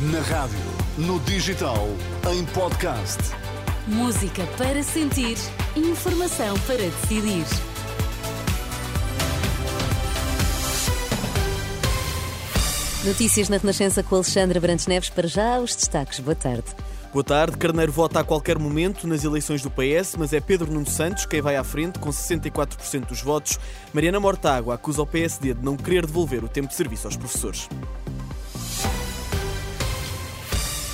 Na rádio, no digital, em podcast. Música para sentir, informação para decidir. Notícias na Renascença com Alexandra Brantes Neves. Para já, os destaques. Boa tarde. Boa tarde. Carneiro vota a qualquer momento nas eleições do PS, mas é Pedro Nuno Santos quem vai à frente com 64% dos votos. Mariana Mortágua acusa o PSD de não querer devolver o tempo de serviço aos professores.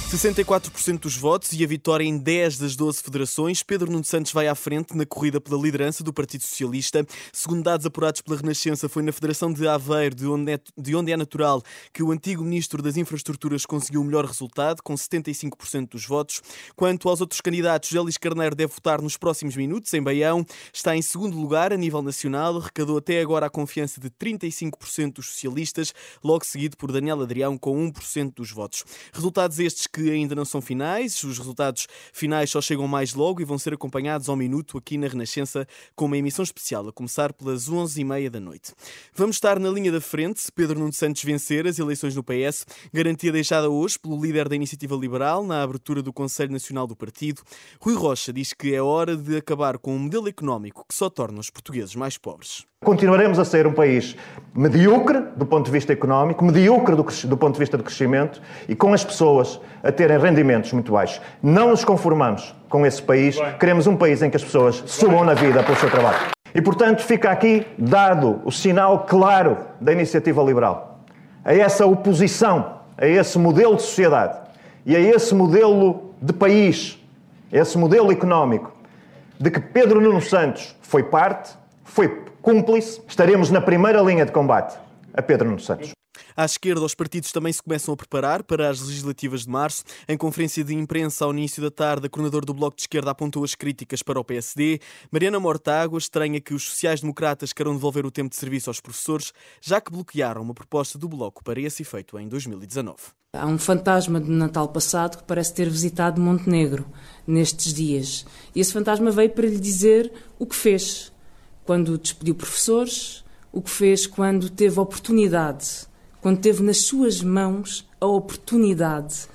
64% dos votos e a vitória em 10 das 12 federações, Pedro Nuno Santos vai à frente na corrida pela liderança do Partido Socialista. Segundo dados apurados pela Renascença, foi na Federação de Aveiro, de onde, é, de onde é natural, que o antigo Ministro das Infraestruturas conseguiu o melhor resultado, com 75% dos votos. Quanto aos outros candidatos, Gélis Carneiro deve votar nos próximos minutos, em Baião. Está em segundo lugar a nível nacional, arrecadou até agora a confiança de 35% dos socialistas, logo seguido por Daniel Adrião, com 1% dos votos. Resultados estes que ainda não são finais, os resultados finais só chegam mais logo e vão ser acompanhados ao minuto aqui na Renascença com uma emissão especial, a começar pelas 11h30 da noite. Vamos estar na linha da frente se Pedro Nuno Santos vencer as eleições no PS, garantia deixada hoje pelo líder da Iniciativa Liberal na abertura do Conselho Nacional do Partido. Rui Rocha diz que é hora de acabar com um modelo económico que só torna os portugueses mais pobres. Continuaremos a ser um país medíocre do ponto de vista económico, medíocre do, do, ponto de vista de crescimento e com as pessoas a terem rendimentos muito baixos. Não nos conformamos com esse país, queremos um país em que as pessoas subam na vida pelo seu trabalho. E, portanto, fica aqui dado o sinal claro da iniciativa liberal a essa oposição, a esse modelo de sociedade e a esse modelo de país, a esse modelo económico, de que Pedro Nuno Santos foi parte, foi cúmplice, estaremos na primeira linha de combate a Pedro Nuno Santos. À esquerda, os partidos também se começam a preparar para as legislativas de março. Em conferência de imprensa ao início da tarde, a coordenador do Bloco de Esquerda apontou as críticas para o PSD. Mariana Mortágua estranha que os sociais-democratas queiram devolver o tempo de serviço aos professores, já que bloquearam uma proposta do Bloco para esse efeito em 2019. Há um fantasma de Natal passado que parece ter visitado Montenegro nestes dias. E esse fantasma veio para lhe dizer o que fez quando despediu professores, o que fez quando teve oportunidade, quando teve nas suas mãos a oportunidade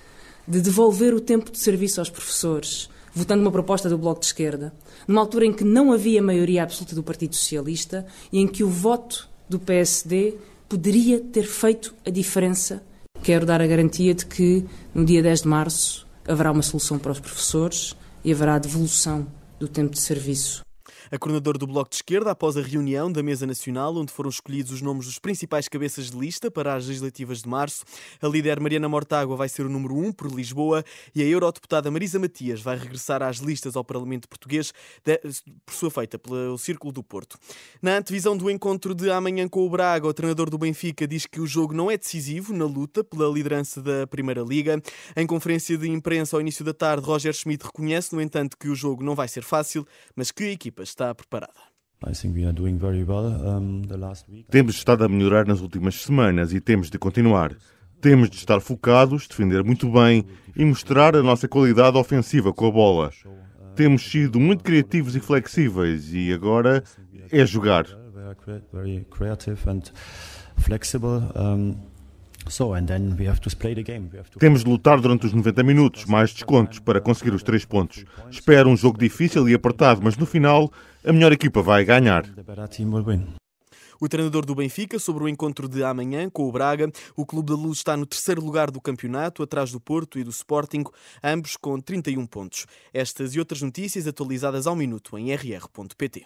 de devolver o tempo de serviço aos professores, votando uma proposta do Bloco de Esquerda, numa altura em que não havia maioria absoluta do Partido Socialista e em que o voto do PSD poderia ter feito a diferença. Quero dar a garantia de que no dia 10 de março haverá uma solução para os professores e haverá devolução do tempo de serviço a coordenadora do Bloco de Esquerda, após a reunião da Mesa Nacional, onde foram escolhidos os nomes dos principais cabeças de lista para as legislativas de março. A líder Mariana Mortágua vai ser o número 1 um por Lisboa e a eurodeputada Marisa Matias vai regressar às listas ao Parlamento Português, por sua feita pelo Círculo do Porto. Na antevisão do encontro de amanhã com o Braga, o treinador do Benfica diz que o jogo não é decisivo na luta pela liderança da Primeira Liga. Em conferência de imprensa ao início da tarde, Roger Schmidt reconhece, no entanto, que o jogo não vai ser fácil, mas que a equipa está está preparada. Temos estado a melhorar nas últimas semanas e temos de continuar. Temos de estar focados, defender muito bem e mostrar a nossa qualidade ofensiva com a bola. Temos sido muito criativos e flexíveis e agora é jogar. Temos de lutar durante os 90 minutos, mais descontos, para conseguir os três pontos. Espero um jogo difícil e apertado, mas no final a melhor equipa vai ganhar. O treinador do Benfica sobre o encontro de amanhã com o Braga. O Clube da Luz está no terceiro lugar do campeonato, atrás do Porto e do Sporting, ambos com 31 pontos. Estas e outras notícias atualizadas ao minuto em rr.pt.